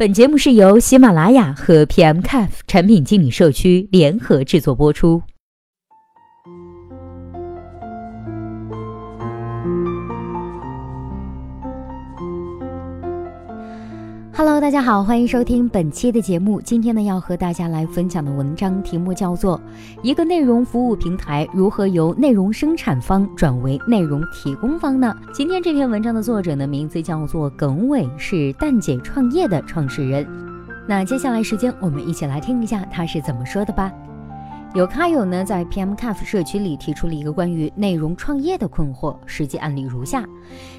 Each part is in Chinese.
本节目是由喜马拉雅和 PMCAF 产品经理社区联合制作播出。Hello，大家好，欢迎收听本期的节目。今天呢，要和大家来分享的文章题目叫做《一个内容服务平台如何由内容生产方转为内容提供方呢》。今天这篇文章的作者呢，名字叫做耿伟，是蛋姐创业的创始人。那接下来时间，我们一起来听一下他是怎么说的吧。有咖友呢在 PMCAF 社区里提出了一个关于内容创业的困惑，实际案例如下：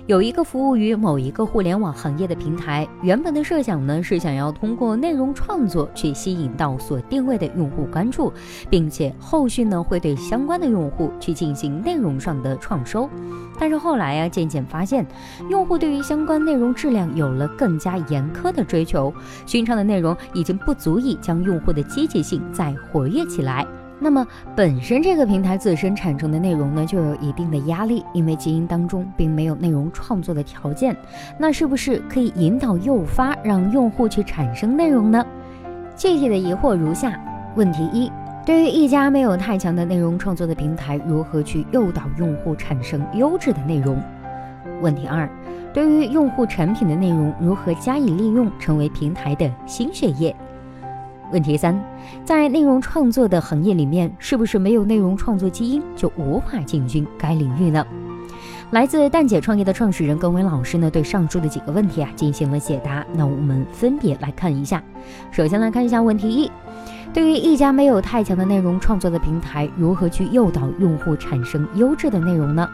有一个服务于某一个互联网行业的平台，原本的设想呢是想要通过内容创作去吸引到所定位的用户关注，并且后续呢会对相关的用户去进行内容上的创收。但是后来呀，渐渐发现，用户对于相关内容质量有了更加严苛的追求，寻常的内容已经不足以将用户的积极性再活跃起来。那么本身这个平台自身产生的内容呢，就有一定的压力，因为基因当中并没有内容创作的条件。那是不是可以引导诱发，让用户去产生内容呢？具体的疑惑如下：问题一，对于一家没有太强的内容创作的平台，如何去诱导用户产生优质的内容？问题二，对于用户产品的内容，如何加以利用，成为平台的新血液？问题三，在内容创作的行业里面，是不是没有内容创作基因就无法进军该领域呢？来自蛋姐创业的创始人耿伟老师呢，对上述的几个问题啊进行了解答。那我们分别来看一下。首先来看一下问题一，对于一家没有太强的内容创作的平台，如何去诱导用户产生优质的内容呢？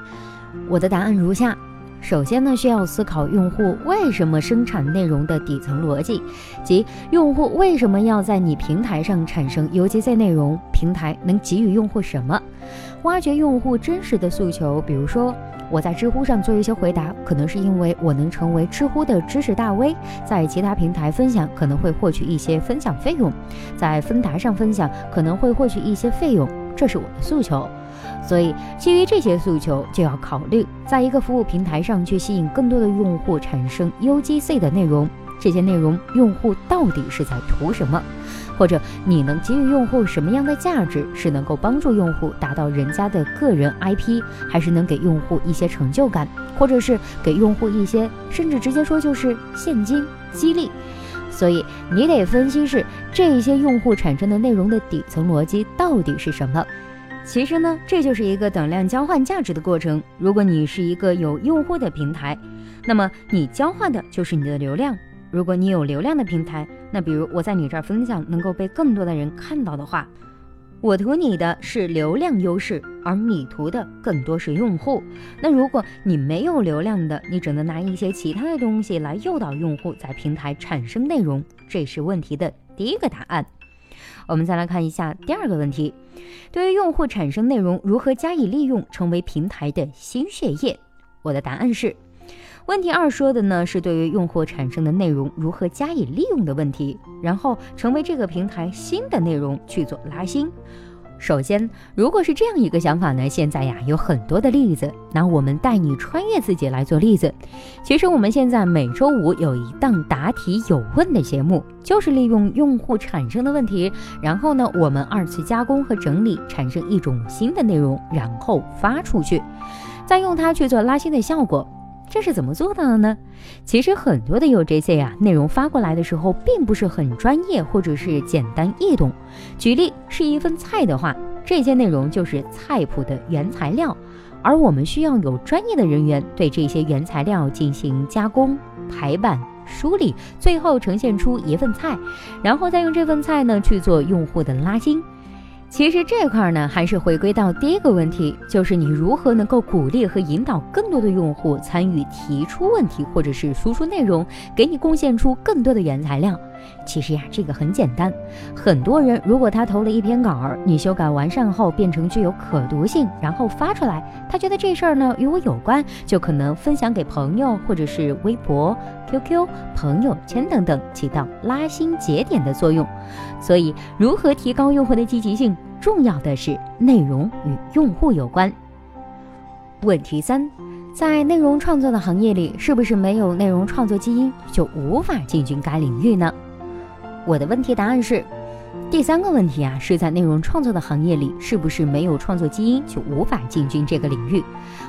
我的答案如下。首先呢，需要思考用户为什么生产内容的底层逻辑，即用户为什么要在你平台上产生 UGC 内容，平台能给予用户什么？挖掘用户真实的诉求，比如说我在知乎上做一些回答，可能是因为我能成为知乎的知识大 V，在其他平台分享可能会获取一些分享费用，在分达上分享可能会获取一些费用，这是我的诉求。所以，基于这些诉求，就要考虑在一个服务平台上去吸引更多的用户产生 UGC 的内容。这些内容用户到底是在图什么？或者你能给予用户什么样的价值？是能够帮助用户达到人家的个人 IP，还是能给用户一些成就感，或者是给用户一些，甚至直接说就是现金激励？所以你得分析是这些用户产生的内容的底层逻辑到底是什么。其实呢，这就是一个等量交换价值的过程。如果你是一个有用户的平台，那么你交换的就是你的流量；如果你有流量的平台，那比如我在你这儿分享能够被更多的人看到的话，我图你的是流量优势，而你图的更多是用户。那如果你没有流量的，你只能拿一些其他的东西来诱导用户在平台产生内容，这是问题的第一个答案。我们再来看一下第二个问题：对于用户产生内容，如何加以利用，成为平台的新血液？我的答案是，问题二说的呢是对于用户产生的内容如何加以利用的问题，然后成为这个平台新的内容去做拉新。首先，如果是这样一个想法呢，现在呀有很多的例子。拿我们带你穿越自己来做例子。其实我们现在每周五有一档答题有问的节目，就是利用用户产生的问题，然后呢我们二次加工和整理，产生一种新的内容，然后发出去，再用它去做拉新的效果。这是怎么做到的呢？其实很多的 UGC 啊，内容发过来的时候并不是很专业，或者是简单易懂。举例是一份菜的话，这些内容就是菜谱的原材料，而我们需要有专业的人员对这些原材料进行加工、排版、梳理，最后呈现出一份菜，然后再用这份菜呢去做用户的拉新。其实这块呢，还是回归到第一个问题，就是你如何能够鼓励和引导更多的用户参与提出问题，或者是输出内容，给你贡献出更多的原材料。其实呀，这个很简单。很多人如果他投了一篇稿儿，你修改完善后变成具有可读性，然后发出来，他觉得这事儿呢与我有关，就可能分享给朋友，或者是微博、QQ、朋友圈等等，起到拉新节点的作用。所以，如何提高用户的积极性？重要的是内容与用户有关。问题三，在内容创作的行业里，是不是没有内容创作基因就无法进军该领域呢？我的问题答案是。第三个问题啊，是在内容创作的行业里，是不是没有创作基因就无法进军这个领域？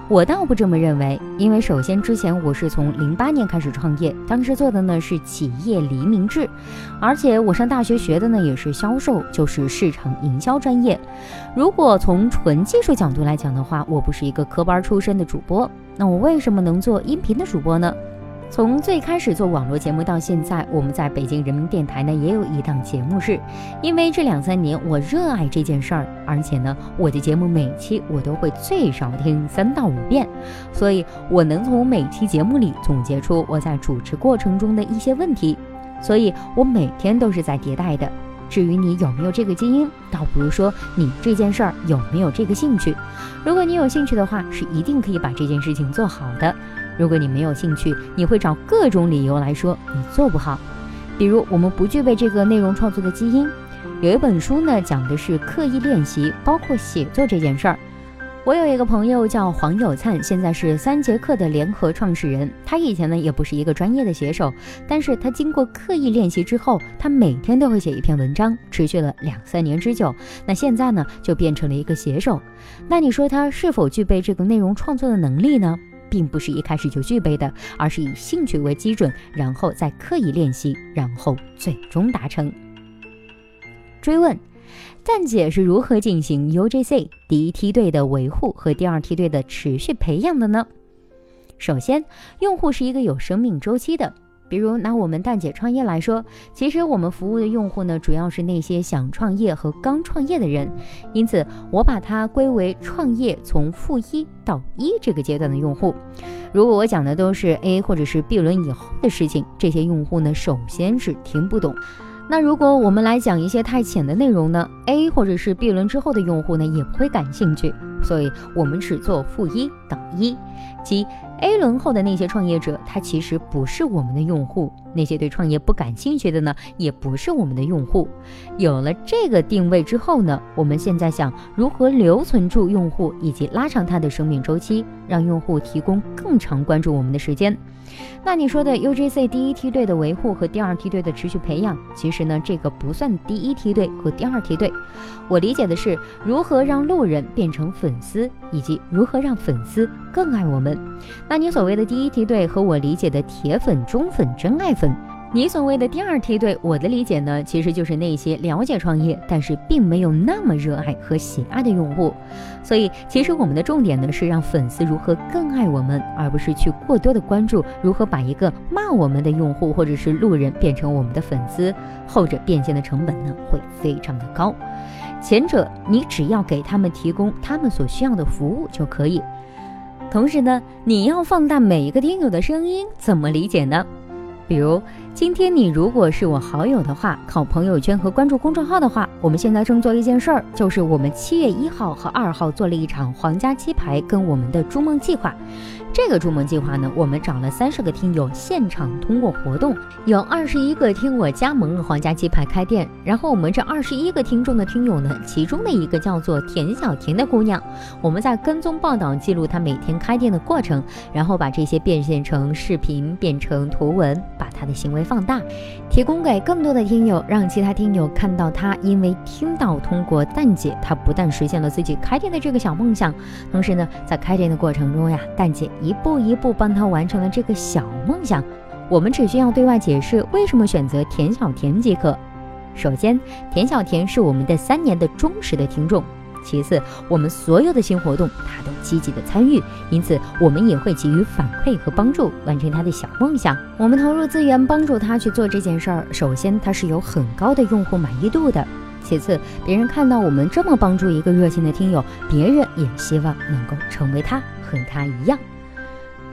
我倒不这么认为，因为首先之前我是从零八年开始创业，当时做的呢是企业黎明制，而且我上大学学的呢也是销售，就是市场营销专业。如果从纯技术角度来讲的话，我不是一个科班出身的主播，那我为什么能做音频的主播呢？从最开始做网络节目到现在，我们在北京人民电台呢也有一档节目，是因为这两三年我热爱这件事儿，而且呢我的节目每期我都会最少听三到五遍，所以我能从每期节目里总结出我在主持过程中的一些问题，所以我每天都是在迭代的。至于你有没有这个基因，倒不如说你这件事儿有没有这个兴趣。如果你有兴趣的话，是一定可以把这件事情做好的。如果你没有兴趣，你会找各种理由来说你做不好，比如我们不具备这个内容创作的基因。有一本书呢，讲的是刻意练习，包括写作这件事儿。我有一个朋友叫黄有灿，现在是三节课的联合创始人。他以前呢也不是一个专业的写手，但是他经过刻意练习之后，他每天都会写一篇文章，持续了两三年之久。那现在呢就变成了一个写手。那你说他是否具备这个内容创作的能力呢？并不是一开始就具备的，而是以兴趣为基准，然后再刻意练习，然后最终达成。追问：蛋姐是如何进行 UGC 第一梯队的维护和第二梯队的持续培养的呢？首先，用户是一个有生命周期的。比如拿我们蛋姐创业来说，其实我们服务的用户呢，主要是那些想创业和刚创业的人，因此我把它归为创业从负一到一这个阶段的用户。如果我讲的都是 A 或者是 B 轮以后的事情，这些用户呢，首先是听不懂。那如果我们来讲一些太浅的内容呢，A 或者是 B 轮之后的用户呢，也不会感兴趣。所以，我们只做负一到一，即 A 轮后的那些创业者，他其实不是我们的用户；那些对创业不感兴趣的呢，也不是我们的用户。有了这个定位之后呢，我们现在想如何留存住用户，以及拉长他的生命周期，让用户提供更长关注我们的时间。那你说的 UGC 第一梯队的维护和第二梯队的持续培养，其实呢，这个不算第一梯队和第二梯队。我理解的是如何让路人变成粉丝，以及如何让粉丝更爱我们。那你所谓的第一梯队和我理解的铁粉、忠粉、真爱粉。你所谓的第二梯队，我的理解呢，其实就是那些了解创业，但是并没有那么热爱和喜爱的用户。所以，其实我们的重点呢，是让粉丝如何更爱我们，而不是去过多的关注如何把一个骂我们的用户或者是路人变成我们的粉丝。后者变现的成本呢，会非常的高。前者，你只要给他们提供他们所需要的服务就可以。同时呢，你要放大每一个听友的声音，怎么理解呢？比如，今天你如果是我好友的话，靠朋友圈和关注公众号的话，我们现在正做一件事儿，就是我们七月一号和二号做了一场皇家鸡排跟我们的筑梦计划。这个筑梦计划呢，我们找了三十个听友，现场通过活动，有二十一个听我加盟了皇家鸡排开店。然后我们这二十一个听众的听友呢，其中的一个叫做田小田的姑娘，我们在跟踪报道记录她每天开店的过程，然后把这些变现成视频，变成图文，把他的行为放大，提供给更多的听友，让其他听友看到他，因为听到通过蛋姐，他不但实现了自己开店的这个小梦想，同时呢，在开店的过程中呀，蛋姐。一步一步帮他完成了这个小梦想。我们只需要对外解释为什么选择田小田即可。首先，田小田是我们的三年的忠实的听众；其次，我们所有的新活动他都积极的参与，因此我们也会给予反馈和帮助，完成他的小梦想。我们投入资源帮助他去做这件事儿，首先他是有很高的用户满意度的；其次，别人看到我们这么帮助一个热心的听友，别人也希望能够成为他，和他一样。